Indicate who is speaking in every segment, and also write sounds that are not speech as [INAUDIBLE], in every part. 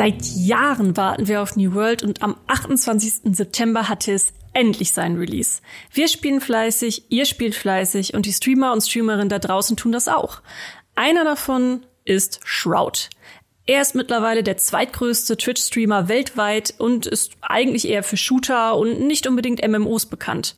Speaker 1: Seit Jahren warten wir auf New World und am 28. September hatte es endlich sein Release. Wir spielen fleißig, ihr spielt fleißig und die Streamer und Streamerinnen da draußen tun das auch. Einer davon ist Shroud. Er ist mittlerweile der zweitgrößte Twitch-Streamer weltweit und ist eigentlich eher für Shooter und nicht unbedingt MMOs bekannt.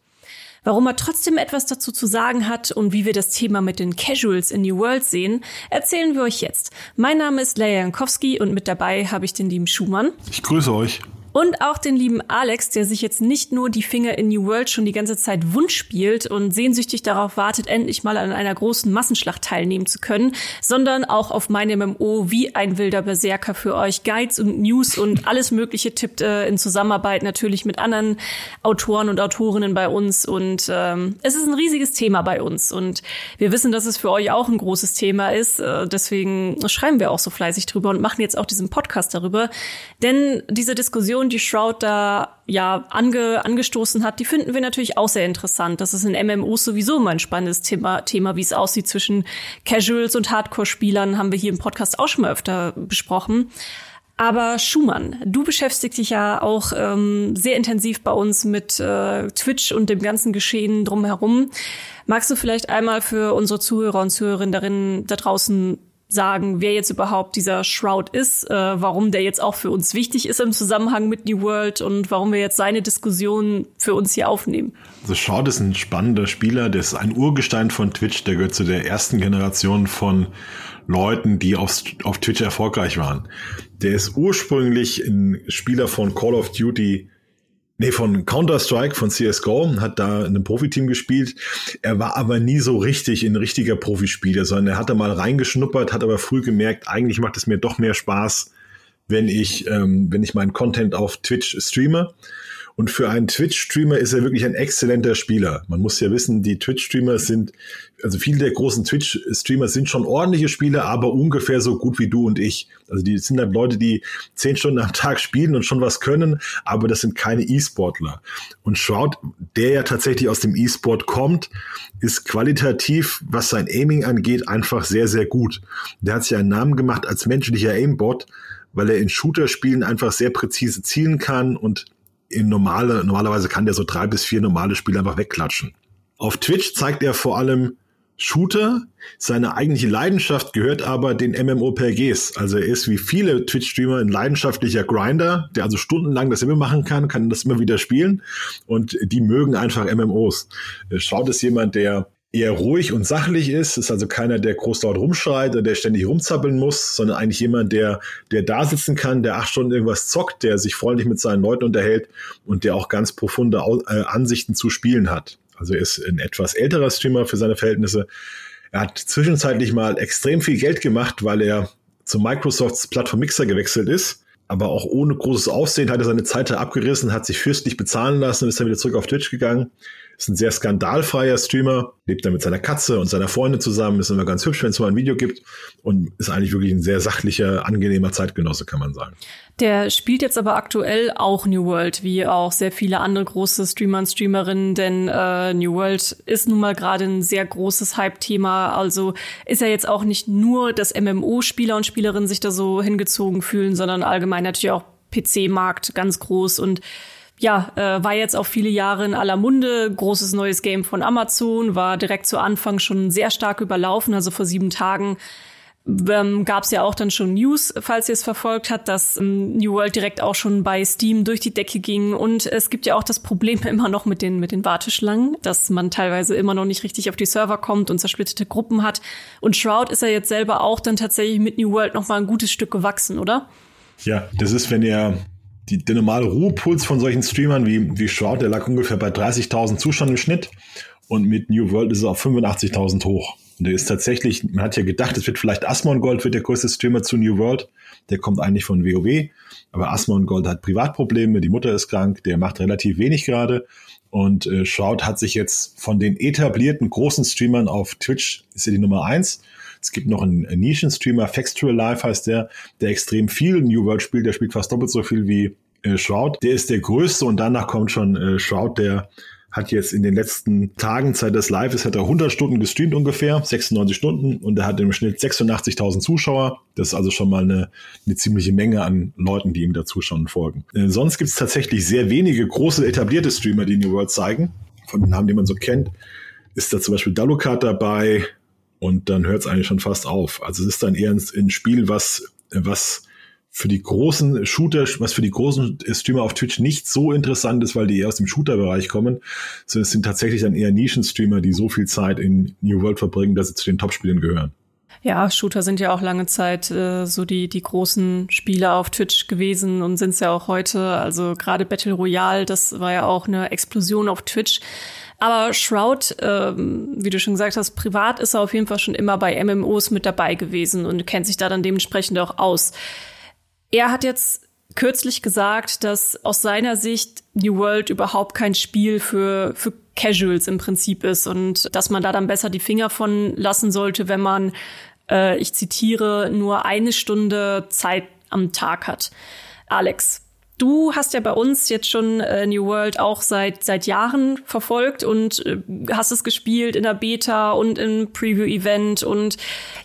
Speaker 1: Warum er trotzdem etwas dazu zu sagen hat und wie wir das Thema mit den Casuals in New World sehen, erzählen wir euch jetzt. Mein Name ist Leia Jankowski und mit dabei habe ich den lieben Schumann.
Speaker 2: Ich grüße euch.
Speaker 1: Und auch den lieben Alex, der sich jetzt nicht nur die Finger in New World schon die ganze Zeit wund spielt und sehnsüchtig darauf wartet, endlich mal an einer großen Massenschlacht teilnehmen zu können, sondern auch auf meine MMO wie ein wilder Berserker für euch Guides und News und [LAUGHS] alles Mögliche tippt äh, in Zusammenarbeit natürlich mit anderen Autoren und Autorinnen bei uns. Und ähm, es ist ein riesiges Thema bei uns. Und wir wissen, dass es für euch auch ein großes Thema ist. Äh, deswegen schreiben wir auch so fleißig drüber und machen jetzt auch diesen Podcast darüber. Denn diese Diskussion Diskussion, die Shroud da ja ange, angestoßen hat, die finden wir natürlich auch sehr interessant. Das ist in MMOs sowieso immer ein spannendes Thema, Thema wie es aussieht zwischen Casuals und Hardcore-Spielern, haben wir hier im Podcast auch schon mal öfter besprochen. Aber Schumann, du beschäftigst dich ja auch ähm, sehr intensiv bei uns mit äh, Twitch und dem ganzen Geschehen drumherum. Magst du vielleicht einmal für unsere Zuhörer und Zuhörerinnen da draußen sagen, wer jetzt überhaupt dieser Shroud ist, äh, warum der jetzt auch für uns wichtig ist im Zusammenhang mit New World und warum wir jetzt seine Diskussion für uns hier aufnehmen.
Speaker 2: Also Shroud ist ein spannender Spieler, der ist ein Urgestein von Twitch, der gehört zu der ersten Generation von Leuten, die auf, auf Twitch erfolgreich waren. Der ist ursprünglich ein Spieler von Call of Duty Nee, von Counter-Strike, von CSGO, hat da in einem Profiteam gespielt. Er war aber nie so richtig ein richtiger Profispieler, sondern er hat da mal reingeschnuppert, hat aber früh gemerkt, eigentlich macht es mir doch mehr Spaß, wenn ich, ähm, wenn ich meinen Content auf Twitch streame. Und für einen Twitch-Streamer ist er wirklich ein exzellenter Spieler. Man muss ja wissen, die Twitch-Streamer sind, also viele der großen Twitch-Streamer sind schon ordentliche Spieler, aber ungefähr so gut wie du und ich. Also die sind halt Leute, die zehn Stunden am Tag spielen und schon was können, aber das sind keine E-Sportler. Und Shroud, der ja tatsächlich aus dem E-Sport kommt, ist qualitativ, was sein Aiming angeht, einfach sehr, sehr gut. Der hat sich einen Namen gemacht als menschlicher Aimbot, weil er in Shooter-Spielen einfach sehr präzise zielen kann und in normale, normalerweise kann der so drei bis vier normale Spiele einfach wegklatschen. Auf Twitch zeigt er vor allem Shooter. Seine eigentliche Leidenschaft gehört aber den MMORPGs. Also er ist wie viele Twitch-Streamer ein leidenschaftlicher Grinder, der also stundenlang das immer machen kann, kann das immer wieder spielen. Und die mögen einfach MMOs. Schaut ist jemand, der eher ruhig und sachlich ist, ist also keiner, der groß dort rumschreit oder der ständig rumzappeln muss, sondern eigentlich jemand, der, der da sitzen kann, der acht Stunden irgendwas zockt, der sich freundlich mit seinen Leuten unterhält und der auch ganz profunde äh, Ansichten zu spielen hat. Also er ist ein etwas älterer Streamer für seine Verhältnisse. Er hat zwischenzeitlich mal extrem viel Geld gemacht, weil er zu Microsofts Plattform Mixer gewechselt ist. Aber auch ohne großes Aufsehen hat er seine Zeit abgerissen, hat sich fürstlich bezahlen lassen und ist dann wieder zurück auf Twitch gegangen. Ist ein sehr skandalfreier Streamer, lebt dann mit seiner Katze und seiner Freundin zusammen, ist immer ganz hübsch, wenn es mal ein Video gibt und ist eigentlich wirklich ein sehr sachlicher, angenehmer Zeitgenosse, kann man sagen.
Speaker 1: Der spielt jetzt aber aktuell auch New World, wie auch sehr viele andere große Streamer und Streamerinnen, denn äh, New World ist nun mal gerade ein sehr großes Hype-Thema. Also ist ja jetzt auch nicht nur, dass MMO-Spieler und Spielerinnen sich da so hingezogen fühlen, sondern allgemein natürlich auch PC-Markt ganz groß und ja, äh, war jetzt auch viele Jahre in aller Munde. Großes neues Game von Amazon, war direkt zu Anfang schon sehr stark überlaufen. Also vor sieben Tagen ähm, gab es ja auch dann schon News, falls ihr es verfolgt habt, dass ähm, New World direkt auch schon bei Steam durch die Decke ging. Und es gibt ja auch das Problem [LAUGHS] immer noch mit den, mit den Warteschlangen, dass man teilweise immer noch nicht richtig auf die Server kommt und zersplitterte Gruppen hat. Und Shroud ist ja jetzt selber auch dann tatsächlich mit New World noch mal ein gutes Stück gewachsen, oder?
Speaker 2: Ja, das ist, wenn ihr die, der normale Ruhepuls von solchen Streamern wie, wie Shroud, der lag ungefähr bei 30.000 Zuschauern im Schnitt. Und mit New World ist es auf 85.000 hoch. Und der ist tatsächlich, man hat ja gedacht, es wird vielleicht Asmongold wird der größte Streamer zu New World. Der kommt eigentlich von WoW. Aber Asmongold hat Privatprobleme, die Mutter ist krank, der macht relativ wenig gerade. Und äh, Shroud hat sich jetzt von den etablierten großen Streamern auf Twitch, ist er die Nummer eins. Es gibt noch einen, einen Nischen-Streamer, Factual Life heißt der, der extrem viel New World spielt. Der spielt fast doppelt so viel wie äh, Shroud. Der ist der größte und danach kommt schon äh, Shroud, der hat jetzt in den letzten Tagen Zeit des Live ist, hat er 100 Stunden gestreamt ungefähr, 96 Stunden und er hat im Schnitt 86.000 Zuschauer. Das ist also schon mal eine, eine ziemliche Menge an Leuten, die ihm da zuschauen und folgen. Äh, sonst gibt es tatsächlich sehr wenige große etablierte Streamer, die New World zeigen. Von den Namen, die man so kennt, ist da zum Beispiel Dalukat dabei und dann hört es eigentlich schon fast auf. Also es ist dann eher ein, ein Spiel, was, was für die großen Shooter, was für die großen Streamer auf Twitch nicht so interessant ist, weil die eher aus dem Shooter-Bereich kommen, sondern es sind tatsächlich dann eher Nischen-Streamer, die so viel Zeit in New World verbringen, dass sie zu den Top-Spielen gehören.
Speaker 1: Ja, Shooter sind ja auch lange Zeit äh, so die, die großen Spieler auf Twitch gewesen und sind es ja auch heute. Also gerade Battle Royale, das war ja auch eine Explosion auf Twitch. Aber Shroud, ähm, wie du schon gesagt hast, privat ist er auf jeden Fall schon immer bei MMOs mit dabei gewesen und kennt sich da dann dementsprechend auch aus. Er hat jetzt kürzlich gesagt, dass aus seiner Sicht New World überhaupt kein Spiel für, für Casuals im Prinzip ist und dass man da dann besser die Finger von lassen sollte, wenn man, äh, ich zitiere, nur eine Stunde Zeit am Tag hat. Alex, Du hast ja bei uns jetzt schon äh, New World auch seit seit Jahren verfolgt und äh, hast es gespielt in der Beta und im Preview-Event und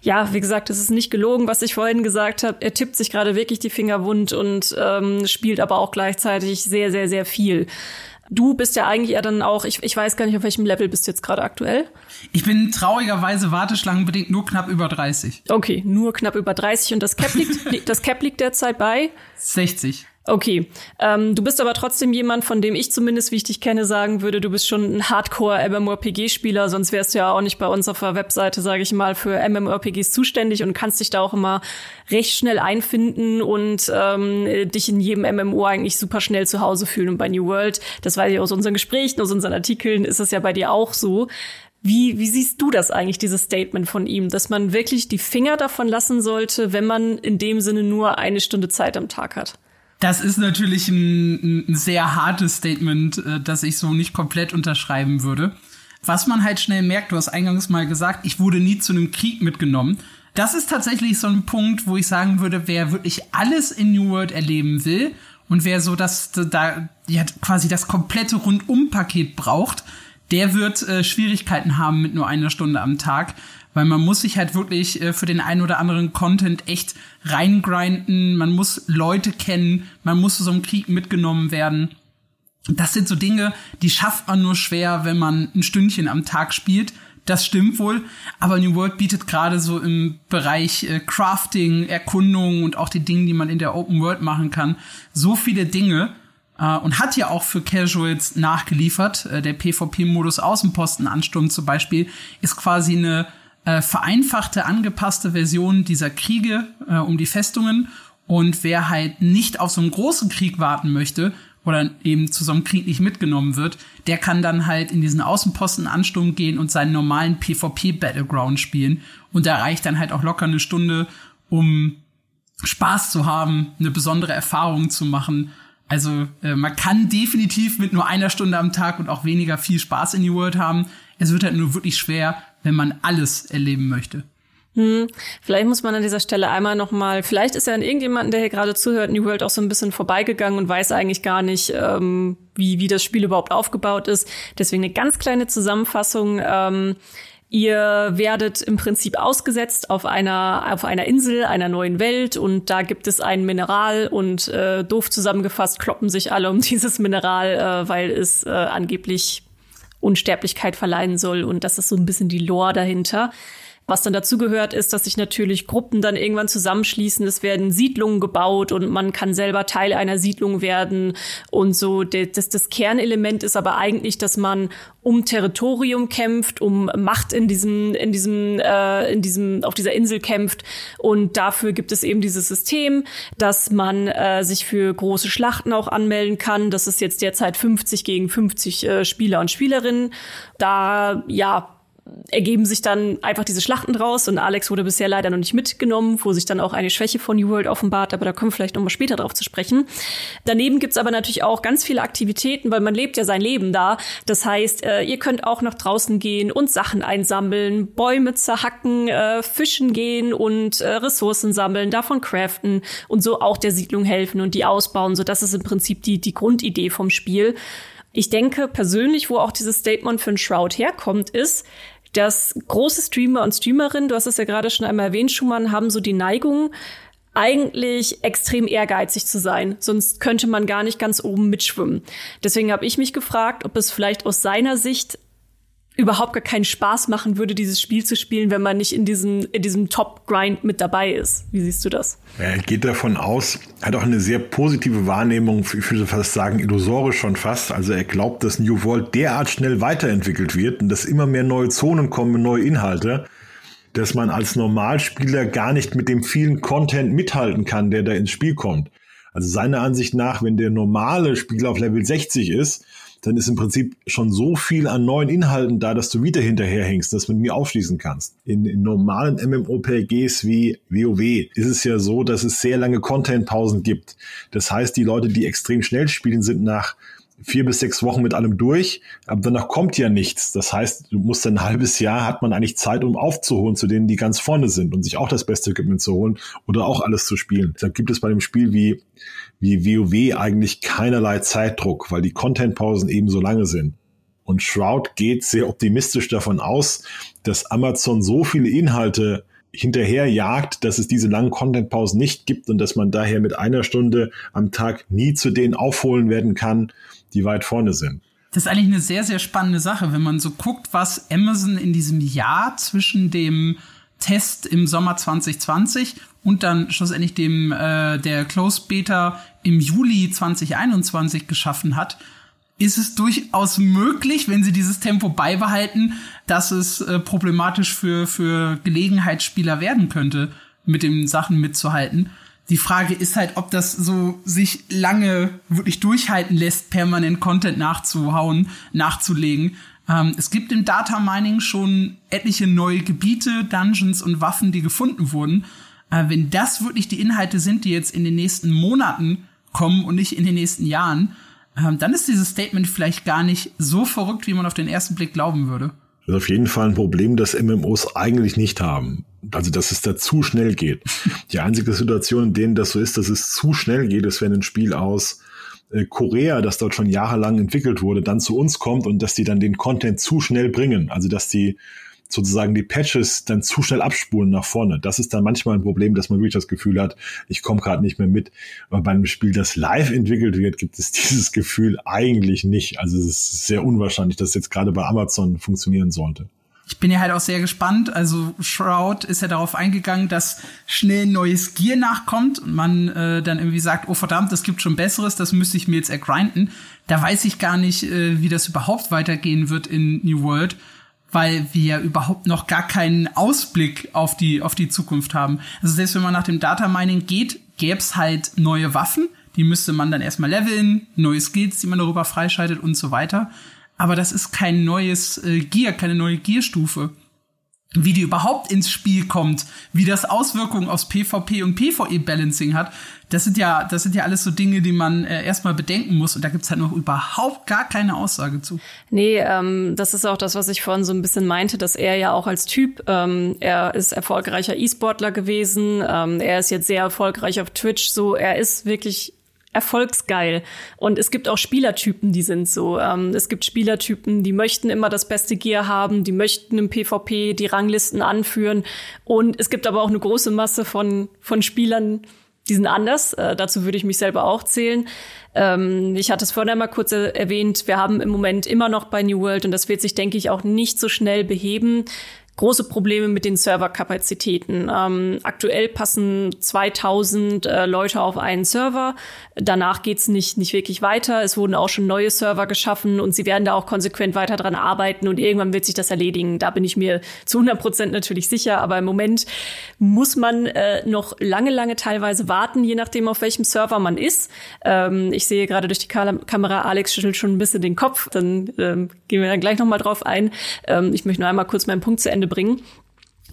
Speaker 1: ja, wie gesagt, es ist nicht gelogen, was ich vorhin gesagt habe. Er tippt sich gerade wirklich die Finger wund und ähm, spielt aber auch gleichzeitig sehr, sehr, sehr viel. Du bist ja eigentlich eher dann auch, ich, ich weiß gar nicht, auf welchem Level bist du jetzt gerade aktuell?
Speaker 3: Ich bin traurigerweise warteschlangenbedingt nur knapp über 30.
Speaker 1: Okay, nur knapp über 30 und das Cap liegt, [LAUGHS] das Cap liegt derzeit bei?
Speaker 3: 60.
Speaker 1: Okay, ähm, du bist aber trotzdem jemand, von dem ich zumindest, wie ich dich kenne, sagen würde, du bist schon ein Hardcore-MMORPG-Spieler, sonst wärst du ja auch nicht bei uns auf der Webseite, sage ich mal, für MMORPGs zuständig und kannst dich da auch immer recht schnell einfinden und ähm, dich in jedem MMO eigentlich super schnell zu Hause fühlen. Und bei New World, das weiß ich aus unseren Gesprächen, aus unseren Artikeln, ist es ja bei dir auch so. Wie, wie siehst du das eigentlich, dieses Statement von ihm, dass man wirklich die Finger davon lassen sollte, wenn man in dem Sinne nur eine Stunde Zeit am Tag hat?
Speaker 3: Das ist natürlich ein, ein sehr hartes Statement, äh, das ich so nicht komplett unterschreiben würde. Was man halt schnell merkt, du hast eingangs mal gesagt, ich wurde nie zu einem Krieg mitgenommen. Das ist tatsächlich so ein Punkt, wo ich sagen würde, wer wirklich alles in New World erleben will und wer so das da ja quasi das komplette Rundum-Paket braucht, der wird äh, Schwierigkeiten haben mit nur einer Stunde am Tag, weil man muss sich halt wirklich äh, für den einen oder anderen Content echt reingrinden, man muss Leute kennen, man muss zu so einem Krieg mitgenommen werden. Das sind so Dinge, die schafft man nur schwer, wenn man ein Stündchen am Tag spielt. Das stimmt wohl, aber New World bietet gerade so im Bereich äh, Crafting, Erkundung und auch die Dinge, die man in der Open World machen kann, so viele Dinge äh, und hat ja auch für Casuals nachgeliefert. Äh, der PvP-Modus Außenpostenansturm zum Beispiel ist quasi eine äh, vereinfachte, angepasste Version dieser Kriege äh, um die Festungen. Und wer halt nicht auf so einen großen Krieg warten möchte oder eben zu so einem Krieg nicht mitgenommen wird, der kann dann halt in diesen Außenpostenansturm gehen und seinen normalen PvP-Battleground spielen. Und da reicht dann halt auch locker eine Stunde, um Spaß zu haben, eine besondere Erfahrung zu machen. Also äh, man kann definitiv mit nur einer Stunde am Tag und auch weniger viel Spaß in die World haben. Es wird halt nur wirklich schwer, wenn man alles erleben möchte.
Speaker 1: Hm, vielleicht muss man an dieser Stelle einmal noch mal, vielleicht ist ja an irgendjemanden, der hier gerade zuhört, New World auch so ein bisschen vorbeigegangen und weiß eigentlich gar nicht, ähm, wie, wie das Spiel überhaupt aufgebaut ist. Deswegen eine ganz kleine Zusammenfassung. Ähm, Ihr werdet im Prinzip ausgesetzt auf einer, auf einer Insel, einer neuen Welt und da gibt es ein Mineral und äh, doof zusammengefasst kloppen sich alle um [LAUGHS] dieses Mineral, äh, weil es äh, angeblich Unsterblichkeit verleihen soll. Und das ist so ein bisschen die Lore dahinter. Was dann dazu gehört, ist, dass sich natürlich Gruppen dann irgendwann zusammenschließen. Es werden Siedlungen gebaut und man kann selber Teil einer Siedlung werden. Und so das, das Kernelement ist aber eigentlich, dass man um Territorium kämpft, um Macht in diesem, in diesem, äh, in diesem, auf dieser Insel kämpft. Und dafür gibt es eben dieses System, dass man äh, sich für große Schlachten auch anmelden kann. Das ist jetzt derzeit 50 gegen 50 äh, Spieler und Spielerinnen. Da, ja, ergeben sich dann einfach diese Schlachten draus und Alex wurde bisher leider noch nicht mitgenommen, wo sich dann auch eine Schwäche von New World offenbart, aber da kommen wir vielleicht noch mal später drauf zu sprechen. Daneben gibt's aber natürlich auch ganz viele Aktivitäten, weil man lebt ja sein Leben da. Das heißt, äh, ihr könnt auch nach draußen gehen und Sachen einsammeln, Bäume zerhacken, äh, fischen gehen und äh, Ressourcen sammeln, davon craften und so auch der Siedlung helfen und die ausbauen. So das ist im Prinzip die, die Grundidee vom Spiel. Ich denke persönlich, wo auch dieses Statement für einen Shroud herkommt, ist, dass große Streamer und Streamerinnen, du hast es ja gerade schon einmal erwähnt, Schumann, haben so die Neigung, eigentlich extrem ehrgeizig zu sein, sonst könnte man gar nicht ganz oben mitschwimmen. Deswegen habe ich mich gefragt, ob es vielleicht aus seiner Sicht überhaupt gar keinen Spaß machen würde, dieses Spiel zu spielen, wenn man nicht in diesem, in diesem Top-Grind mit dabei ist. Wie siehst du das?
Speaker 2: Er geht davon aus, hat auch eine sehr positive Wahrnehmung, ich würde fast sagen, illusorisch schon fast. Also er glaubt, dass New World derart schnell weiterentwickelt wird und dass immer mehr neue Zonen kommen, neue Inhalte, dass man als Normalspieler gar nicht mit dem vielen Content mithalten kann, der da ins Spiel kommt. Also seiner Ansicht nach, wenn der normale Spieler auf Level 60 ist, dann ist im Prinzip schon so viel an neuen Inhalten da, dass du wieder hinterherhängst, dass du mit mir aufschließen kannst. In, in normalen MMOPGs wie WoW ist es ja so, dass es sehr lange Content-Pausen gibt. Das heißt, die Leute, die extrem schnell spielen, sind nach vier bis sechs Wochen mit allem durch, aber danach kommt ja nichts. Das heißt, du musst ein halbes Jahr, hat man eigentlich Zeit, um aufzuholen zu denen, die ganz vorne sind und sich auch das beste Equipment zu holen oder auch alles zu spielen. Deshalb gibt es bei dem Spiel wie, wie WoW eigentlich keinerlei Zeitdruck, weil die Contentpausen eben so lange sind. Und Shroud geht sehr optimistisch davon aus, dass Amazon so viele Inhalte hinterherjagt, dass es diese langen Contentpausen nicht gibt und dass man daher mit einer Stunde am Tag nie zu denen aufholen werden kann, die weit vorne sind.
Speaker 3: Das ist eigentlich eine sehr, sehr spannende Sache, wenn man so guckt, was Amazon in diesem Jahr zwischen dem Test im Sommer 2020 und dann schlussendlich dem äh, der Closed Beta im Juli 2021 geschaffen hat, ist es durchaus möglich, wenn sie dieses Tempo beibehalten, dass es äh, problematisch für für Gelegenheitsspieler werden könnte, mit den Sachen mitzuhalten. Die Frage ist halt, ob das so sich lange wirklich durchhalten lässt, permanent Content nachzuhauen, nachzulegen. Ähm, es gibt im Data Mining schon etliche neue Gebiete, Dungeons und Waffen, die gefunden wurden. Äh, wenn das wirklich die Inhalte sind, die jetzt in den nächsten Monaten kommen und nicht in den nächsten Jahren, äh, dann ist dieses Statement vielleicht gar nicht so verrückt, wie man auf den ersten Blick glauben würde.
Speaker 2: Das ist auf jeden Fall ein Problem, das MMOs eigentlich nicht haben. Also, dass es da zu schnell geht. [LAUGHS] Die einzige Situation, in denen das so ist, dass es zu schnell geht, ist, wenn ein Spiel aus äh, Korea, das dort schon jahrelang entwickelt wurde, dann zu uns kommt und dass die dann den Content zu schnell bringen. Also, dass die sozusagen die Patches dann zu schnell abspulen nach vorne. Das ist dann manchmal ein Problem, dass man wirklich das Gefühl hat, ich komme gerade nicht mehr mit. Aber bei einem Spiel, das live entwickelt wird, gibt es [LAUGHS] dieses Gefühl eigentlich nicht. Also es ist sehr unwahrscheinlich, dass es jetzt gerade bei Amazon funktionieren sollte.
Speaker 3: Ich bin ja halt auch sehr gespannt. Also Shroud ist ja darauf eingegangen, dass schnell neues Gear nachkommt und man äh, dann irgendwie sagt, oh verdammt, es gibt schon besseres, das müsste ich mir jetzt ergrinden. Da weiß ich gar nicht, äh, wie das überhaupt weitergehen wird in New World weil wir überhaupt noch gar keinen Ausblick auf die, auf die Zukunft haben. Also selbst wenn man nach dem Data Mining geht, gäbe es halt neue Waffen, die müsste man dann erstmal leveln, neue Skills, die man darüber freischaltet und so weiter. Aber das ist kein neues äh, Gear, keine neue Gearstufe wie die überhaupt ins Spiel kommt, wie das Auswirkungen aufs PvP und PvE-Balancing hat, das sind ja, das sind ja alles so Dinge, die man äh, erstmal bedenken muss. Und da gibt's halt noch überhaupt gar keine Aussage zu.
Speaker 1: Nee, ähm, das ist auch das, was ich vorhin so ein bisschen meinte, dass er ja auch als Typ, ähm, er ist erfolgreicher E-Sportler gewesen, ähm, er ist jetzt sehr erfolgreich auf Twitch, so er ist wirklich erfolgsgeil. Und es gibt auch Spielertypen, die sind so. Ähm, es gibt Spielertypen, die möchten immer das beste Gear haben, die möchten im PvP die Ranglisten anführen. Und es gibt aber auch eine große Masse von, von Spielern, die sind anders. Äh, dazu würde ich mich selber auch zählen. Ähm, ich hatte es vorhin einmal kurz erwähnt, wir haben im Moment immer noch bei New World und das wird sich, denke ich, auch nicht so schnell beheben große Probleme mit den Serverkapazitäten. Ähm, aktuell passen 2000 äh, Leute auf einen Server. Danach geht's nicht, nicht wirklich weiter. Es wurden auch schon neue Server geschaffen und sie werden da auch konsequent weiter dran arbeiten und irgendwann wird sich das erledigen. Da bin ich mir zu 100 Prozent natürlich sicher. Aber im Moment muss man äh, noch lange, lange teilweise warten, je nachdem, auf welchem Server man ist. Ähm, ich sehe gerade durch die Kamera, Alex schüttelt schon ein bisschen den Kopf. Dann ähm, gehen wir dann gleich noch mal drauf ein. Ähm, ich möchte nur einmal kurz meinen Punkt zu Ende bringen.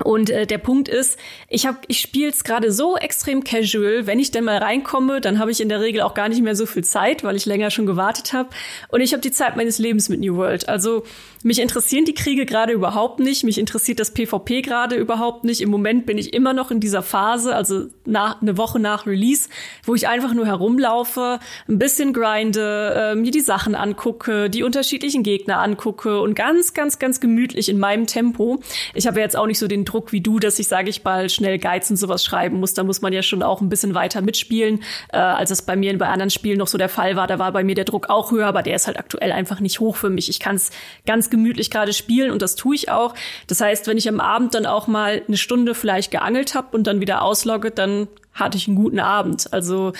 Speaker 1: Und äh, der Punkt ist, ich hab, ich spiele es gerade so extrem casual. Wenn ich denn mal reinkomme, dann habe ich in der Regel auch gar nicht mehr so viel Zeit, weil ich länger schon gewartet habe. Und ich habe die Zeit meines Lebens mit New World. Also mich interessieren die Kriege gerade überhaupt nicht. Mich interessiert das PvP gerade überhaupt nicht. Im Moment bin ich immer noch in dieser Phase, also nach, eine Woche nach Release, wo ich einfach nur herumlaufe, ein bisschen grinde, äh, mir die Sachen angucke, die unterschiedlichen Gegner angucke und ganz, ganz, ganz gemütlich in meinem Tempo. Ich habe ja jetzt auch nicht so den Druck wie du, dass ich, sage ich mal, schnell Guides und sowas schreiben muss. Da muss man ja schon auch ein bisschen weiter mitspielen, äh, als es bei mir bei anderen Spielen noch so der Fall war. Da war bei mir der Druck auch höher, aber der ist halt aktuell einfach nicht hoch für mich. Ich kann es ganz gemütlich gerade spielen und das tue ich auch. Das heißt, wenn ich am Abend dann auch mal eine Stunde vielleicht geangelt habe und dann wieder auslogge, dann hatte ich einen guten Abend. Also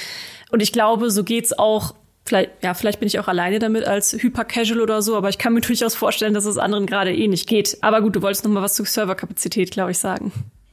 Speaker 1: und ich glaube, so geht's auch Vielleicht, ja, vielleicht bin ich auch alleine damit als hyper-casual oder so, aber ich kann mir durchaus vorstellen, dass es anderen gerade eh nicht geht. Aber gut, du wolltest noch mal was zur Serverkapazität, glaube ich, sagen.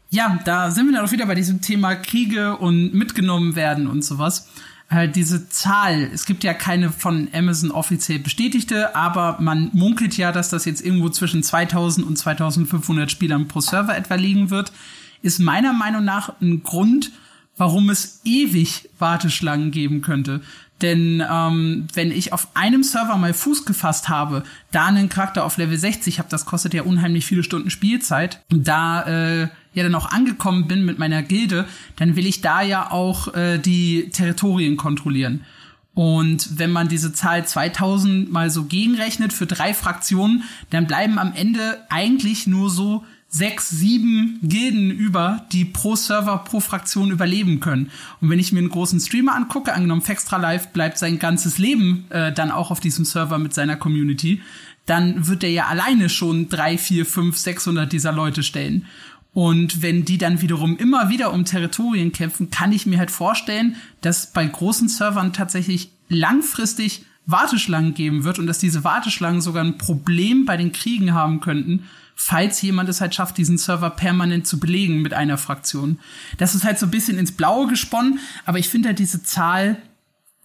Speaker 3: Ja, da sind wir dann auch wieder bei diesem Thema Kriege und mitgenommen werden und sowas halt diese Zahl, es gibt ja keine von Amazon offiziell bestätigte, aber man munkelt ja, dass das jetzt irgendwo zwischen 2000 und 2500 Spielern pro Server etwa liegen wird, ist meiner Meinung nach ein Grund, warum es ewig Warteschlangen geben könnte. Denn ähm, wenn ich auf einem Server mal Fuß gefasst habe, da einen Charakter auf Level 60 habe, das kostet ja unheimlich viele Stunden Spielzeit, da äh, ja dann auch angekommen bin mit meiner Gilde, dann will ich da ja auch äh, die Territorien kontrollieren. Und wenn man diese Zahl 2000 mal so gegenrechnet für drei Fraktionen, dann bleiben am Ende eigentlich nur so sechs, sieben Gilden über, die pro Server, pro Fraktion überleben können. Und wenn ich mir einen großen Streamer angucke, angenommen Fextra Live bleibt sein ganzes Leben äh, dann auch auf diesem Server mit seiner Community, dann wird er ja alleine schon drei, vier, fünf, sechshundert dieser Leute stellen. Und wenn die dann wiederum immer wieder um Territorien kämpfen, kann ich mir halt vorstellen, dass bei großen Servern tatsächlich langfristig Warteschlangen geben wird und dass diese Warteschlangen sogar ein Problem bei den Kriegen haben könnten, falls jemand es halt schafft, diesen Server permanent zu belegen mit einer Fraktion. Das ist halt so ein bisschen ins Blaue gesponnen, aber ich finde halt diese Zahl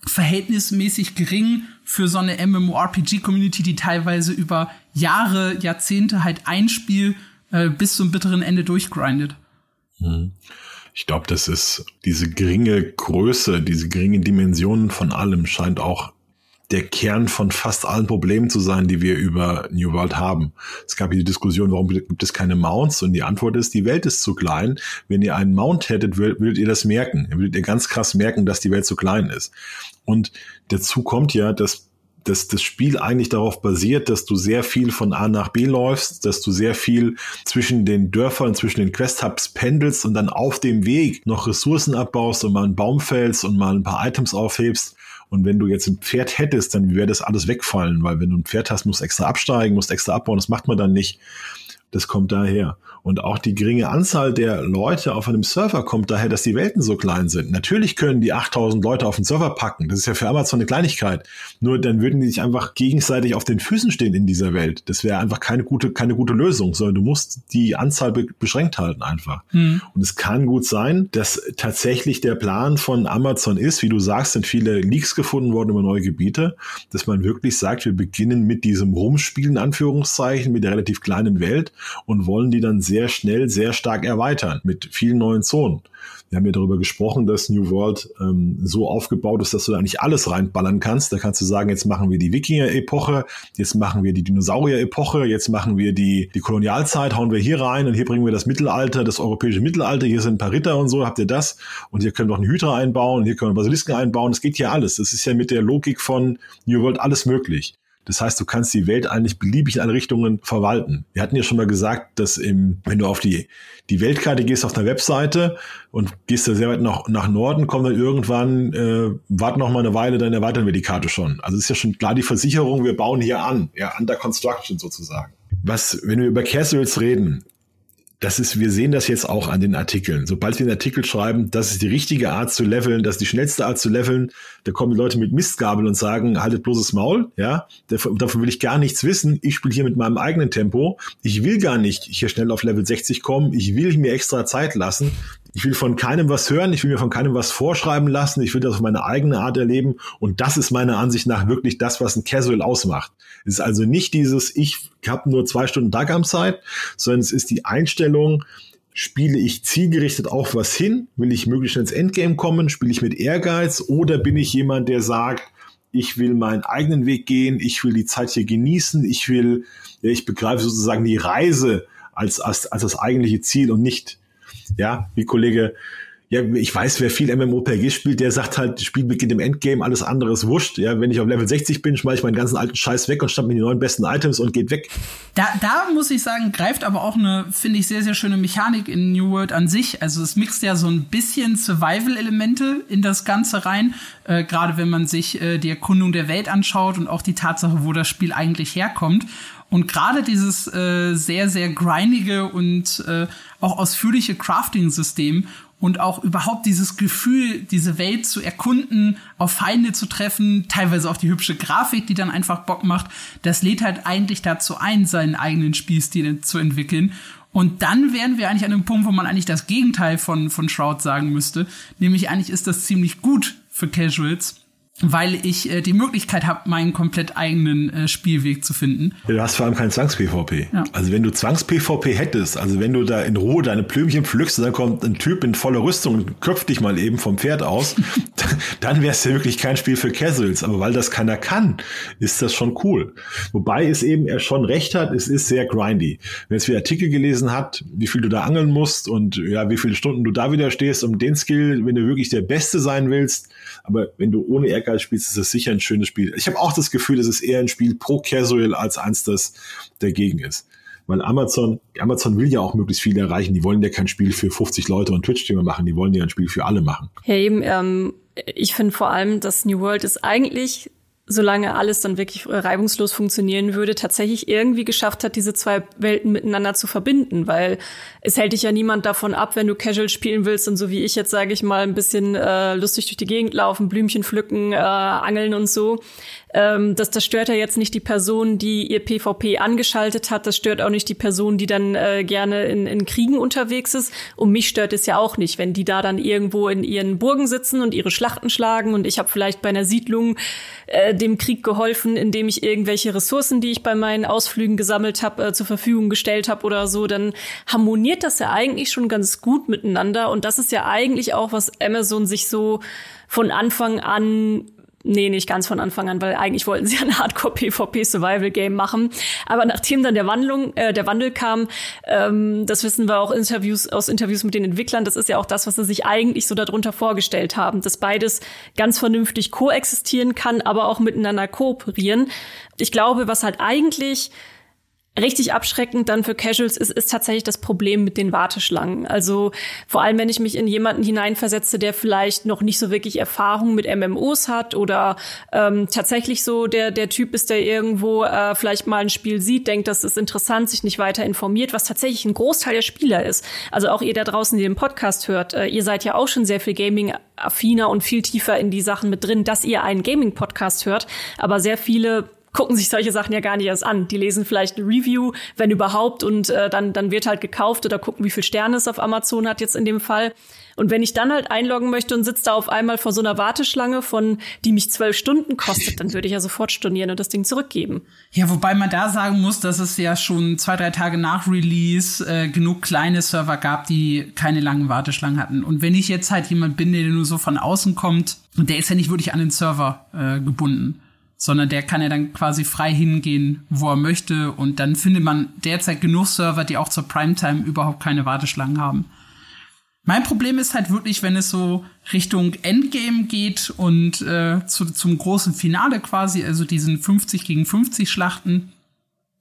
Speaker 3: verhältnismäßig gering für so eine MMORPG-Community, die teilweise über Jahre, Jahrzehnte halt ein Spiel äh, bis zum bitteren Ende durchgrindet.
Speaker 2: Hm. Ich glaube, das ist diese geringe Größe, diese geringe Dimensionen von allem scheint auch der Kern von fast allen Problemen zu sein, die wir über New World haben. Es gab hier die Diskussion, warum gibt es keine Mounts? Und die Antwort ist, die Welt ist zu klein. Wenn ihr einen Mount hättet, würdet, ihr das merken. Würdet ihr ganz krass merken, dass die Welt zu klein ist. Und dazu kommt ja, dass dass das Spiel eigentlich darauf basiert, dass du sehr viel von A nach B läufst, dass du sehr viel zwischen den Dörfern, zwischen den Quest-Hubs pendelst und dann auf dem Weg noch Ressourcen abbaust und mal einen Baum fällst und mal ein paar Items aufhebst. Und wenn du jetzt ein Pferd hättest, dann wäre das alles wegfallen, weil wenn du ein Pferd hast, musst du extra absteigen, musst extra abbauen, das macht man dann nicht. Das kommt daher. Und auch die geringe Anzahl der Leute auf einem Server kommt daher, dass die Welten so klein sind. Natürlich können die 8000 Leute auf den Server packen. Das ist ja für Amazon eine Kleinigkeit. Nur dann würden die sich einfach gegenseitig auf den Füßen stehen in dieser Welt. Das wäre einfach keine gute, keine gute Lösung, sondern du musst die Anzahl be beschränkt halten einfach. Mhm. Und es kann gut sein, dass tatsächlich der Plan von Amazon ist, wie du sagst, sind viele Leaks gefunden worden über neue Gebiete, dass man wirklich sagt, wir beginnen mit diesem Rumspielen, Anführungszeichen, mit der relativ kleinen Welt und wollen die dann sehr schnell, sehr stark erweitern mit vielen neuen Zonen. Wir haben ja darüber gesprochen, dass New World ähm, so aufgebaut ist, dass du da nicht alles reinballern kannst. Da kannst du sagen, jetzt machen wir die Wikinger-Epoche, jetzt machen wir die Dinosaurier-Epoche, jetzt machen wir die, die Kolonialzeit, hauen wir hier rein und hier bringen wir das Mittelalter, das europäische Mittelalter, hier sind ein paar Ritter und so, habt ihr das und hier können wir noch eine Hydra einbauen, hier können wir Basilisken einbauen, das geht hier alles. Das ist ja mit der Logik von New World alles möglich. Das heißt, du kannst die Welt eigentlich beliebig in alle Richtungen verwalten. Wir hatten ja schon mal gesagt, dass im, wenn du auf die, die Weltkarte gehst auf einer Webseite und gehst da sehr weit nach, nach Norden, kommt dann irgendwann, äh, warte noch mal eine Weile, dann erweitern wir die Karte schon. Also ist ja schon klar die Versicherung, wir bauen hier an, ja, under construction sozusagen. Was, wenn wir über Casuals reden, das ist, wir sehen das jetzt auch an den Artikeln. Sobald wir einen Artikel schreiben, das ist die richtige Art zu leveln, das ist die schnellste Art zu leveln, da kommen Leute mit Mistgabel und sagen, haltet bloßes Maul, ja, davon will ich gar nichts wissen. Ich spiele hier mit meinem eigenen Tempo. Ich will gar nicht hier schnell auf Level 60 kommen. Ich will mir extra Zeit lassen. Ich will von keinem was hören, ich will mir von keinem was vorschreiben lassen, ich will das auf meine eigene Art erleben und das ist meiner Ansicht nach wirklich das, was ein Casual ausmacht. Es ist also nicht dieses, ich habe nur zwei Stunden Tag am Zeit, sondern es ist die Einstellung, Spiele ich zielgerichtet auf was hin? Will ich möglichst ins Endgame kommen? Spiele ich mit Ehrgeiz? Oder bin ich jemand, der sagt, ich will meinen eigenen Weg gehen, ich will die Zeit hier genießen, ich will, ich begreife sozusagen die Reise als, als, als das eigentliche Ziel und nicht, ja, wie Kollege ja, ich weiß, wer viel MMORPG spielt, der sagt halt, Spiel beginnt im Endgame, alles andere ist wurscht. Ja, wenn ich auf Level 60 bin, schmeiße ich meinen ganzen alten Scheiß weg und stamm mir die neuen besten Items und geht weg.
Speaker 3: Da, da muss ich sagen, greift aber auch eine, finde ich, sehr, sehr schöne Mechanik in New World an sich. Also es mixt ja so ein bisschen Survival-Elemente in das Ganze rein. Äh, Gerade wenn man sich äh, die Erkundung der Welt anschaut und auch die Tatsache, wo das Spiel eigentlich herkommt. Und gerade dieses äh, sehr, sehr grindige und äh, auch ausführliche Crafting-System und auch überhaupt dieses Gefühl, diese Welt zu erkunden, auf Feinde zu treffen, teilweise auch die hübsche Grafik, die dann einfach Bock macht, das lädt halt eigentlich dazu ein, seinen eigenen Spielstil zu entwickeln. Und dann wären wir eigentlich an einem Punkt, wo man eigentlich das Gegenteil von, von Shroud sagen müsste. Nämlich eigentlich ist das ziemlich gut für Casuals weil ich äh, die Möglichkeit habe, meinen komplett eigenen äh, Spielweg zu finden.
Speaker 2: du hast vor allem kein Zwangs-PvP. Ja. Also wenn du Zwangs-PvP hättest, also wenn du da in Ruhe deine Blümchen pflückst und dann kommt ein Typ in voller Rüstung und köpft dich mal eben vom Pferd aus, [LAUGHS] dann wäre es ja wirklich kein Spiel für Casuals. Aber weil das keiner kann, ist das schon cool. Wobei es eben er schon recht hat, es ist sehr grindy. Wenn es wie Artikel gelesen hat, wie viel du da angeln musst und ja, wie viele Stunden du da wieder stehst, um den Skill, wenn du wirklich der Beste sein willst, aber wenn du ohne Ehrgeiz spielst, ist es sicher ein schönes Spiel. Ich habe auch das Gefühl, es ist eher ein Spiel pro Casual als eins, das dagegen ist. Weil Amazon, Amazon will ja auch möglichst viel erreichen. Die wollen ja kein Spiel für 50 Leute und Twitch-Streamer machen. Die wollen ja ein Spiel für alle machen.
Speaker 1: Ja, eben, ähm, ich finde vor allem, dass New World ist eigentlich solange alles dann wirklich reibungslos funktionieren würde, tatsächlich irgendwie geschafft hat, diese zwei Welten miteinander zu verbinden, weil es hält dich ja niemand davon ab, wenn du Casual spielen willst und so wie ich jetzt sage ich mal ein bisschen äh, lustig durch die Gegend laufen, Blümchen pflücken, äh, angeln und so, ähm, das, das stört ja jetzt nicht die Person, die ihr PvP angeschaltet hat. Das stört auch nicht die Person, die dann äh, gerne in, in Kriegen unterwegs ist. Und mich stört es ja auch nicht, wenn die da dann irgendwo in ihren Burgen sitzen und ihre Schlachten schlagen. Und ich habe vielleicht bei einer Siedlung äh, dem Krieg geholfen, indem ich irgendwelche Ressourcen, die ich bei meinen Ausflügen gesammelt habe, äh, zur Verfügung gestellt habe oder so. Dann harmoniert das ja eigentlich schon ganz gut miteinander. Und das ist ja eigentlich auch, was Amazon sich so von Anfang an Nee, nicht ganz von Anfang an, weil eigentlich wollten sie [LAUGHS] ein Hardcore-PvP-Survival-Game machen. Aber nachdem dann der Wandlung, äh, der Wandel kam, ähm, das wissen wir auch Interviews, aus Interviews mit den Entwicklern, das ist ja auch das, was sie sich eigentlich so darunter vorgestellt haben, dass beides ganz vernünftig koexistieren kann, aber auch miteinander kooperieren. Ich glaube, was halt eigentlich richtig abschreckend dann für Casuals ist, ist tatsächlich das Problem mit den Warteschlangen. Also vor allem, wenn ich mich in jemanden hineinversetze, der vielleicht noch nicht so wirklich Erfahrung mit MMOs hat oder ähm, tatsächlich so der, der Typ ist, der irgendwo äh, vielleicht mal ein Spiel sieht, denkt, das ist interessant, sich nicht weiter informiert, was tatsächlich ein Großteil der Spieler ist. Also auch ihr da draußen, die den Podcast hört, äh, ihr seid ja auch schon sehr viel Gaming-affiner und viel tiefer in die Sachen mit drin, dass ihr einen Gaming-Podcast hört. Aber sehr viele gucken sich solche Sachen ja gar nicht erst an. Die lesen vielleicht eine Review, wenn überhaupt, und äh, dann, dann wird halt gekauft oder gucken, wie viel Sterne es auf Amazon hat jetzt in dem Fall. Und wenn ich dann halt einloggen möchte und sitze da auf einmal vor so einer Warteschlange von, die mich zwölf Stunden kostet, dann würde ich ja sofort stornieren und das Ding zurückgeben.
Speaker 3: Ja, wobei man da sagen muss, dass es ja schon zwei, drei Tage nach Release äh, genug kleine Server gab, die keine langen Warteschlangen hatten. Und wenn ich jetzt halt jemand bin, der nur so von außen kommt, der ist ja nicht wirklich an den Server äh, gebunden sondern der kann ja dann quasi frei hingehen, wo er möchte. Und dann findet man derzeit genug Server, die auch zur Primetime überhaupt keine Warteschlangen haben. Mein Problem ist halt wirklich, wenn es so Richtung Endgame geht und äh, zu, zum großen Finale quasi, also diesen 50 gegen 50 Schlachten,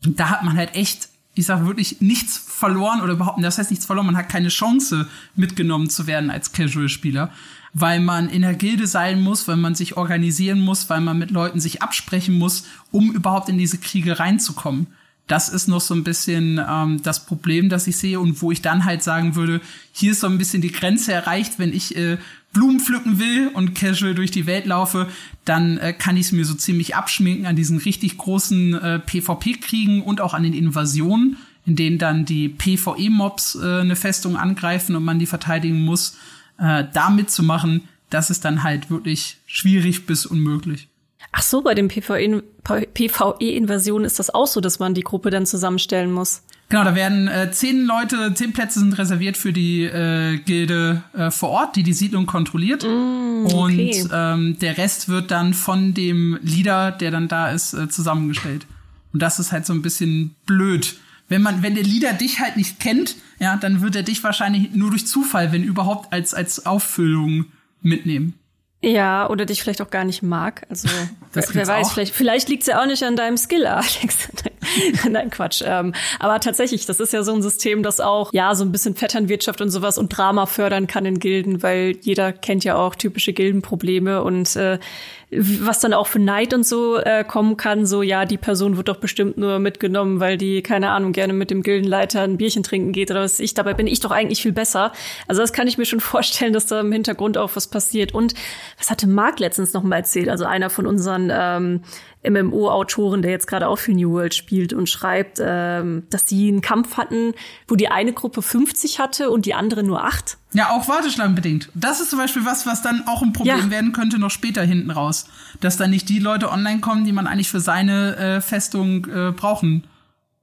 Speaker 3: da hat man halt echt, ich sag wirklich, nichts verloren oder überhaupt, das heißt nichts verloren, man hat keine Chance mitgenommen zu werden als Casual-Spieler weil man in der Gilde sein muss, weil man sich organisieren muss, weil man mit Leuten sich absprechen muss, um überhaupt in diese Kriege reinzukommen. Das ist noch so ein bisschen ähm, das Problem, das ich sehe und wo ich dann halt sagen würde, hier ist so ein bisschen die Grenze erreicht, wenn ich äh, Blumen pflücken will und casual durch die Welt laufe, dann äh, kann ich es mir so ziemlich abschminken an diesen richtig großen äh, PvP-Kriegen und auch an den Invasionen, in denen dann die PvE-Mobs äh, eine Festung angreifen und man die verteidigen muss äh, da mitzumachen, das ist dann halt wirklich schwierig bis unmöglich.
Speaker 1: Ach so, bei den PvE-Invasionen ist das auch so, dass man die Gruppe dann zusammenstellen muss.
Speaker 3: Genau, da werden äh, zehn Leute, zehn Plätze sind reserviert für die äh, Gilde äh, vor Ort, die die Siedlung kontrolliert.
Speaker 1: Mm, okay.
Speaker 3: Und ähm, der Rest wird dann von dem Leader, der dann da ist, äh, zusammengestellt. Und das ist halt so ein bisschen blöd. Wenn man, wenn der Leader dich halt nicht kennt, ja, dann wird er dich wahrscheinlich nur durch Zufall, wenn überhaupt, als, als Auffüllung mitnehmen.
Speaker 1: Ja, oder dich vielleicht auch gar nicht mag. Also [LAUGHS] das wer weiß, auch. vielleicht, vielleicht liegt es ja auch nicht an deinem Skill, [LAUGHS] Alex. [LAUGHS] Nein, Quatsch. Ähm, aber tatsächlich, das ist ja so ein System, das auch ja so ein bisschen Vetternwirtschaft und sowas und Drama fördern kann in Gilden, weil jeder kennt ja auch typische Gildenprobleme und äh, was dann auch für Neid und so äh, kommen kann, so ja, die Person wird doch bestimmt nur mitgenommen, weil die, keine Ahnung, gerne mit dem Gildenleiter ein Bierchen trinken geht oder was ich, dabei bin ich doch eigentlich viel besser. Also das kann ich mir schon [LAUGHS] vorstellen, dass da im Hintergrund auch was passiert. Und was hatte Marc letztens noch mal erzählt, also einer von unseren ähm, MMO-Autoren, der jetzt gerade auch für New World spielt und schreibt, ähm, dass sie einen Kampf hatten, wo die eine Gruppe 50 hatte und die andere nur 8.
Speaker 3: Ja, auch Warteschlangen bedingt. Das ist zum Beispiel was, was dann auch ein Problem ja. werden könnte, noch später hinten raus. Dass dann nicht die Leute online kommen, die man eigentlich für seine äh, Festung äh, brauchen,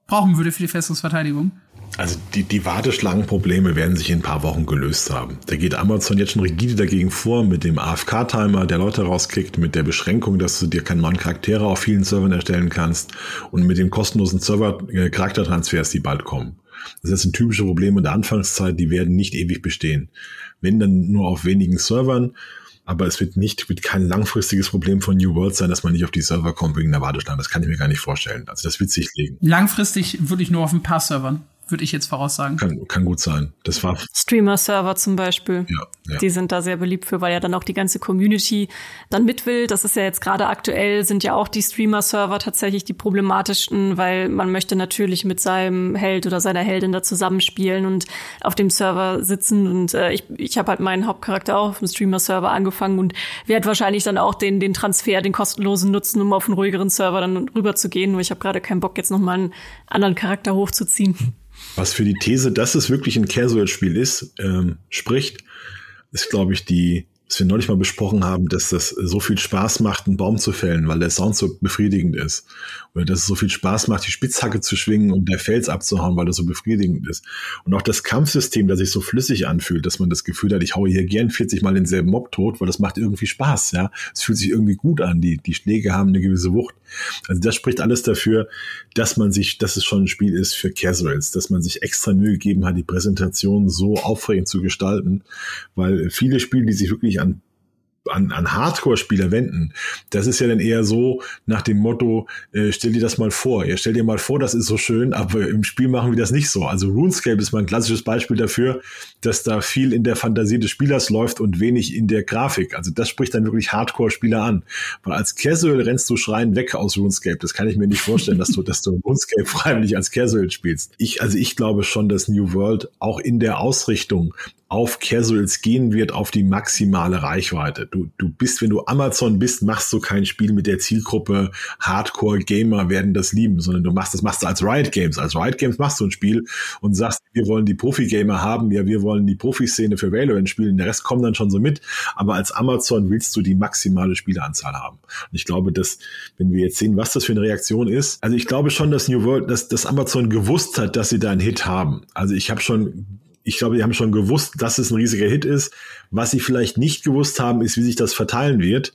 Speaker 3: brauchen würde für die Festungsverteidigung.
Speaker 2: Also die, die Warteschlangenprobleme werden sich in ein paar Wochen gelöst haben. Da geht Amazon jetzt schon rigide dagegen vor mit dem AFK-Timer, der Leute rauskickt, mit der Beschränkung, dass du dir keine neuen Charaktere auf vielen Servern erstellen kannst und mit den kostenlosen Server-Charaktertransfers, die bald kommen. Das sind typische Probleme in der Anfangszeit, die werden nicht ewig bestehen. Wenn dann nur auf wenigen Servern, aber es wird nicht, wird kein langfristiges Problem von New World sein, dass man nicht auf die Server kommt wegen der Warteschlange. Das kann ich mir gar nicht vorstellen. Also das wird sich legen.
Speaker 3: Langfristig würde ich nur auf ein paar Servern würde ich jetzt voraussagen.
Speaker 2: Kann, kann gut sein. Das war
Speaker 1: Streamer-Server zum Beispiel.
Speaker 2: Ja, ja.
Speaker 1: Die sind da sehr beliebt für, weil ja dann auch die ganze Community dann mit will. Das ist ja jetzt gerade aktuell, sind ja auch die Streamer-Server tatsächlich die problematischsten, weil man möchte natürlich mit seinem Held oder seiner Heldin da zusammenspielen und auf dem Server sitzen. Und äh, ich, ich habe halt meinen Hauptcharakter auch auf dem Streamer-Server angefangen und werde wahrscheinlich dann auch den, den Transfer, den kostenlosen nutzen, um auf einen ruhigeren Server dann rüber zu gehen. Nur ich habe gerade keinen Bock, jetzt noch mal einen anderen Charakter hochzuziehen.
Speaker 2: Was für die These, dass es wirklich ein Casual-Spiel ist, ähm, spricht, ist, glaube ich, die was wir neulich mal besprochen haben, dass das so viel Spaß macht, einen Baum zu fällen, weil der Sound so befriedigend ist. Oder dass es so viel Spaß macht, die Spitzhacke zu schwingen und der Fels abzuhauen, weil das so befriedigend ist. Und auch das Kampfsystem, das sich so flüssig anfühlt, dass man das Gefühl hat, ich haue hier gern 40 Mal denselben Mob tot, weil das macht irgendwie Spaß, ja. Es fühlt sich irgendwie gut an. Die, die Schläge haben eine gewisse Wucht. Also das spricht alles dafür, dass man sich, dass es schon ein Spiel ist für Casuals, dass man sich extra Mühe gegeben hat, die Präsentation so aufregend zu gestalten, weil viele Spiele, die sich wirklich an an, an Hardcore-Spieler wenden. Das ist ja dann eher so nach dem Motto, äh, stell dir das mal vor. Ja, stell dir mal vor, das ist so schön, aber im Spiel machen wir das nicht so. Also RuneScape ist mal ein klassisches Beispiel dafür, dass da viel in der Fantasie des Spielers läuft und wenig in der Grafik. Also das spricht dann wirklich Hardcore-Spieler an. Weil als Casual rennst du schreien weg aus RuneScape. Das kann ich mir nicht vorstellen, dass du, dass du RuneScape [LAUGHS] freiwillig als Casual spielst. Ich, also ich glaube schon, dass New World auch in der Ausrichtung auf Casuals gehen wird, auf die maximale Reichweite. Du, du bist, wenn du Amazon bist, machst du kein Spiel mit der Zielgruppe Hardcore Gamer werden das lieben, sondern du machst das machst du als Riot Games. Als Riot Games machst du ein Spiel und sagst, wir wollen die Profi-Gamer haben, ja, wir wollen die Profiszene für Valorant spielen, der Rest kommt dann schon so mit. Aber als Amazon willst du die maximale Spieleranzahl haben. Und ich glaube, dass, wenn wir jetzt sehen, was das für eine Reaktion ist, also ich glaube schon, dass New World, dass, dass Amazon gewusst hat, dass sie da einen Hit haben. Also ich habe schon ich glaube, die haben schon gewusst, dass es ein riesiger Hit ist. Was sie vielleicht nicht gewusst haben, ist, wie sich das verteilen wird.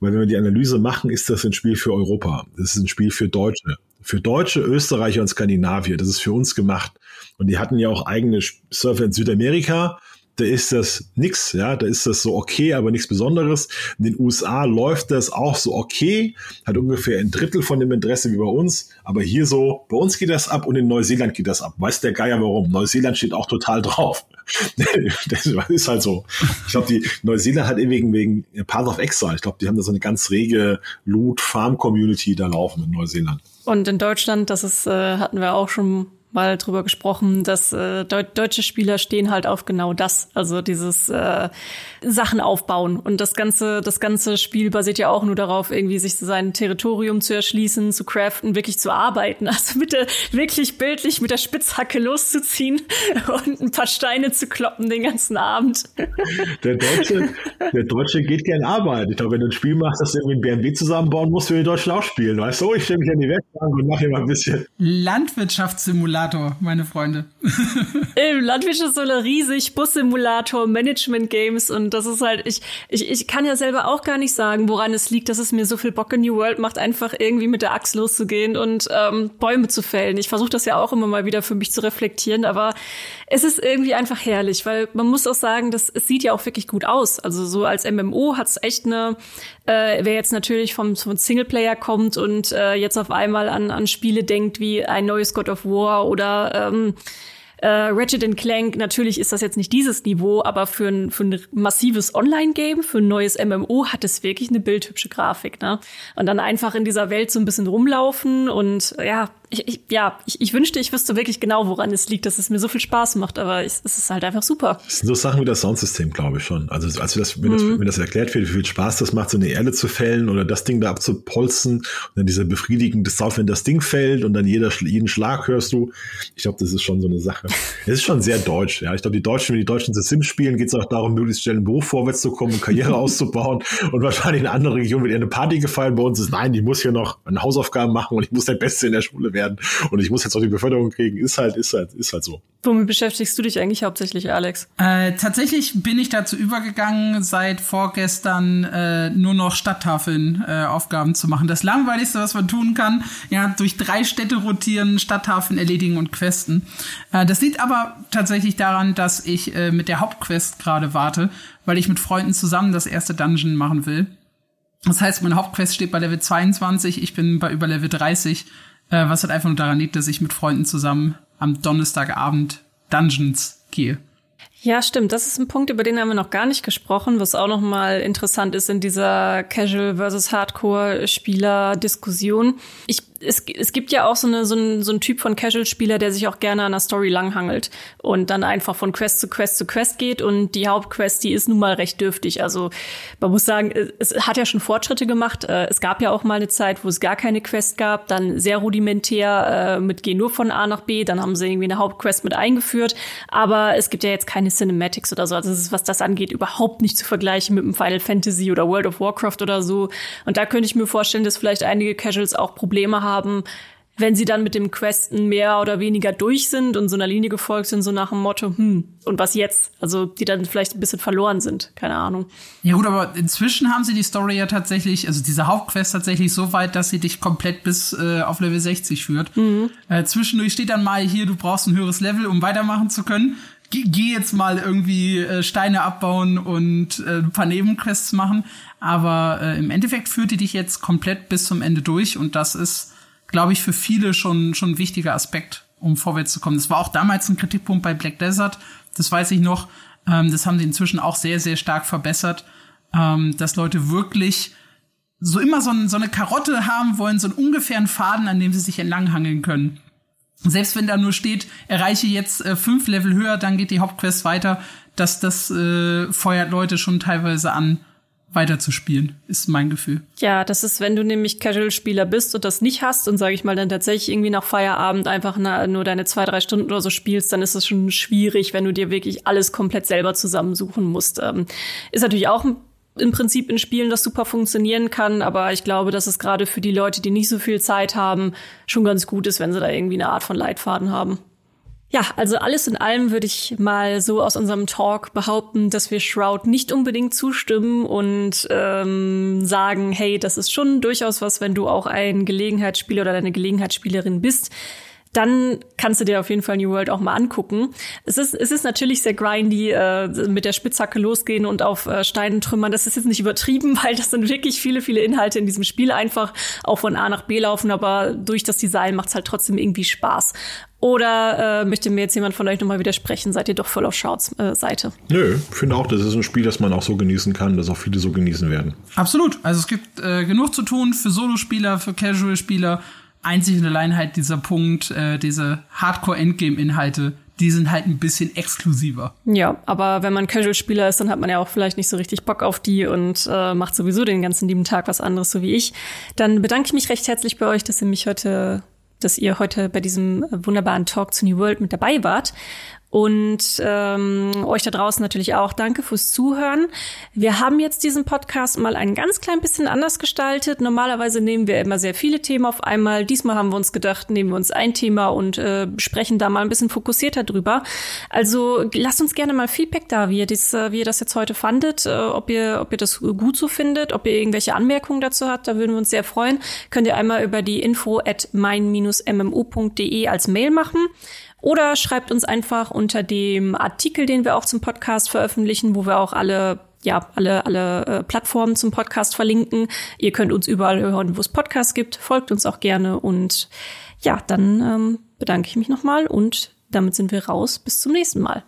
Speaker 2: Weil wenn wir die Analyse machen, ist das ein Spiel für Europa. Das ist ein Spiel für Deutsche. Für Deutsche, Österreicher und Skandinavier. Das ist für uns gemacht. Und die hatten ja auch eigene Surfer in Südamerika da ist das nix, ja, da ist das so okay, aber nichts Besonderes. In den USA läuft das auch so okay, hat ungefähr ein Drittel von dem Interesse wie bei uns, aber hier so, bei uns geht das ab und in Neuseeland geht das ab. Weiß der Geier warum? Neuseeland steht auch total drauf. [LAUGHS] das ist halt so. Ich glaube, die Neuseeland hat wegen, wegen Path of Exile, ich glaube, die haben da so eine ganz rege Loot-Farm-Community da laufen in Neuseeland.
Speaker 1: Und in Deutschland, das ist, äh, hatten wir auch schon mal drüber gesprochen, dass äh, de deutsche Spieler stehen halt auf genau das, also dieses äh, Sachen aufbauen und das ganze das ganze Spiel basiert ja auch nur darauf, irgendwie sich sein Territorium zu erschließen, zu craften, wirklich zu arbeiten, [LAUGHS] also mit der wirklich bildlich mit der Spitzhacke loszuziehen [LAUGHS] und ein paar Steine zu kloppen den ganzen Abend.
Speaker 2: Der Deutsche, der Deutsche geht gern arbeiten. Ich glaube, wenn du ein Spiel machst, das du irgendwie ein BMW zusammenbauen musst, will die Deutschen auch spielen. Weißt du, ich stelle mich an die Werkbank und mache immer ein bisschen
Speaker 3: Landwirtschaftssimulator Simulator, meine Freunde. [LAUGHS]
Speaker 1: Im Landwirt ist so riesig Bus-Simulator, Management-Games und das ist halt, ich, ich, ich kann ja selber auch gar nicht sagen, woran es liegt, dass es mir so viel Bock in New World macht, einfach irgendwie mit der Axt loszugehen und ähm, Bäume zu fällen. Ich versuche das ja auch immer mal wieder für mich zu reflektieren, aber es ist irgendwie einfach herrlich, weil man muss auch sagen, dass es sieht ja auch wirklich gut aus. Also so als MMO hat es echt eine, äh, wer jetzt natürlich vom, vom Singleplayer kommt und äh, jetzt auf einmal an, an Spiele denkt wie ein neues God of War oder ähm, äh, Ratchet Clank, natürlich ist das jetzt nicht dieses Niveau, aber für ein, für ein massives Online-Game, für ein neues MMO hat es wirklich eine bildhübsche Grafik. Ne? Und dann einfach in dieser Welt so ein bisschen rumlaufen und ja, ich, ich, ja, ich, ich wünschte, ich wüsste wirklich genau, woran es liegt, dass es mir so viel Spaß macht, aber es, es ist halt einfach super.
Speaker 2: Das sind so Sachen wie das Soundsystem, glaube ich schon. Also als das, wenn, mhm. das, wenn das erklärt wird, wie viel Spaß das macht, so eine Erde zu fällen oder das Ding da abzupolzen und dann dieser befriedigende Sound, wenn das Ding fällt und dann jeder, jeden Schlag hörst du. Ich glaube, das ist schon so eine Sache. Es ist schon sehr deutsch. Ja, ich glaube, die Deutschen, wenn die Deutschen The Sims spielen, geht es auch darum, möglichst schnell im Beruf vorwärts zu kommen, Karriere [LAUGHS] auszubauen und wahrscheinlich in anderen Regionen wird eher eine Party gefallen. Bei uns ist, nein, ich muss hier noch eine Hausaufgaben machen und ich muss der Beste in der Schule werden und ich muss muss jetzt auch die Beförderung kriegen, ist halt, ist halt, ist halt so.
Speaker 1: Womit beschäftigst du dich eigentlich hauptsächlich, Alex?
Speaker 3: Äh, tatsächlich bin ich dazu übergegangen, seit vorgestern äh, nur noch Stadttafeln äh, Aufgaben zu machen. Das langweiligste, was man tun kann, ja, durch drei Städte rotieren, Stadttafeln erledigen und questen. Äh, das liegt aber tatsächlich daran, dass ich äh, mit der Hauptquest gerade warte, weil ich mit Freunden zusammen das erste Dungeon machen will. Das heißt, meine Hauptquest steht bei Level 22, ich bin bei über Level 30 äh, was halt einfach nur daran liegt, dass ich mit Freunden zusammen am Donnerstagabend Dungeons gehe.
Speaker 1: Ja, stimmt. Das ist ein Punkt, über den haben wir noch gar nicht gesprochen, was auch noch mal interessant ist in dieser Casual versus Hardcore Spieler Diskussion. Ich es, es gibt ja auch so, eine, so, ein, so ein Typ von Casual-Spieler, der sich auch gerne an der Story langhangelt und dann einfach von Quest zu Quest zu Quest geht und die Hauptquest, die ist nun mal recht dürftig. Also man muss sagen, es hat ja schon Fortschritte gemacht. Äh, es gab ja auch mal eine Zeit, wo es gar keine Quest gab, dann sehr rudimentär äh, mit Geh nur von A nach B, dann haben sie irgendwie eine Hauptquest mit eingeführt, aber es gibt ja jetzt keine Cinematics oder so. Also ist, was das angeht, überhaupt nicht zu vergleichen mit einem Final Fantasy oder World of Warcraft oder so. Und da könnte ich mir vorstellen, dass vielleicht einige Casuals auch Probleme haben, haben, wenn sie dann mit dem Questen mehr oder weniger durch sind und so einer Linie gefolgt sind, so nach dem Motto, hm, und was jetzt? Also die dann vielleicht ein bisschen verloren sind, keine Ahnung.
Speaker 3: Ja gut, aber inzwischen haben sie die Story ja tatsächlich, also diese Hauptquest tatsächlich so weit, dass sie dich komplett bis äh, auf Level 60 führt. Mhm. Äh, zwischendurch steht dann mal hier, du brauchst ein höheres Level, um weitermachen zu können. Geh, geh jetzt mal irgendwie äh, Steine abbauen und äh, ein paar Nebenquests machen. Aber äh, im Endeffekt führt die dich jetzt komplett bis zum Ende durch und das ist glaube ich, für viele schon, schon ein wichtiger Aspekt, um vorwärts zu kommen. Das war auch damals ein Kritikpunkt bei Black Desert. Das weiß ich noch. Ähm, das haben sie inzwischen auch sehr, sehr stark verbessert, ähm, dass Leute wirklich so immer so, ein, so eine Karotte haben wollen, so einen ungefähren Faden, an dem sie sich entlanghangeln können. Selbst wenn da nur steht, erreiche jetzt äh, fünf Level höher, dann geht die Hauptquest weiter, dass das äh, feuert Leute schon teilweise an, weiterzuspielen, ist mein Gefühl.
Speaker 1: Ja, das ist, wenn du nämlich Casual-Spieler bist und das nicht hast und sage ich mal dann tatsächlich irgendwie nach Feierabend einfach nur deine zwei, drei Stunden oder so spielst, dann ist es schon schwierig, wenn du dir wirklich alles komplett selber zusammensuchen musst. Ähm, ist natürlich auch im Prinzip in Spielen das super funktionieren kann, aber ich glaube, dass es gerade für die Leute, die nicht so viel Zeit haben, schon ganz gut ist, wenn sie da irgendwie eine Art von Leitfaden haben. Ja, also alles in allem würde ich mal so aus unserem Talk behaupten, dass wir Shroud nicht unbedingt zustimmen und ähm, sagen, hey, das ist schon durchaus was, wenn du auch ein Gelegenheitsspieler oder eine Gelegenheitsspielerin bist, dann kannst du dir auf jeden Fall New World auch mal angucken. Es ist, es ist natürlich sehr grindy, äh, mit der Spitzhacke losgehen und auf äh, Steinen trümmern. Das ist jetzt nicht übertrieben, [LAUGHS] weil das sind wirklich viele, viele Inhalte in diesem Spiel einfach auch von A nach B laufen, aber durch das Design macht's halt trotzdem irgendwie Spaß. Oder äh, möchte mir jetzt jemand von euch nochmal widersprechen? Seid ihr doch voll auf Shouts äh, Seite?
Speaker 2: Nö, ich finde auch, das ist ein Spiel, das man auch so genießen kann, das auch viele so genießen werden.
Speaker 3: Absolut. Also es gibt äh, genug zu tun für Solospieler, für Casual-Spieler einzig und allein halt dieser Punkt, äh, diese Hardcore-Endgame-Inhalte, die sind halt ein bisschen exklusiver.
Speaker 1: Ja, aber wenn man Casual-Spieler ist, dann hat man ja auch vielleicht nicht so richtig Bock auf die und äh, macht sowieso den ganzen lieben Tag was anderes, so wie ich. Dann bedanke ich mich recht herzlich bei euch, dass ihr mich heute, dass ihr heute bei diesem wunderbaren Talk zu New World mit dabei wart. Und ähm, euch da draußen natürlich auch danke fürs Zuhören. Wir haben jetzt diesen Podcast mal ein ganz klein bisschen anders gestaltet. Normalerweise nehmen wir immer sehr viele Themen auf einmal. Diesmal haben wir uns gedacht, nehmen wir uns ein Thema und äh, sprechen da mal ein bisschen fokussierter drüber. Also lasst uns gerne mal Feedback da, wie ihr, das, äh, wie ihr das jetzt heute fandet, äh, ob, ihr, ob ihr das gut so findet, ob ihr irgendwelche Anmerkungen dazu habt. Da würden wir uns sehr freuen. Könnt ihr einmal über die info at mein-mmo.de als Mail machen. Oder schreibt uns einfach unter dem Artikel, den wir auch zum Podcast veröffentlichen, wo wir auch alle ja, alle, alle äh, Plattformen zum Podcast verlinken. Ihr könnt uns überall hören, wo es Podcasts gibt. Folgt uns auch gerne. Und ja, dann ähm, bedanke ich mich nochmal und damit sind wir raus. Bis zum nächsten Mal.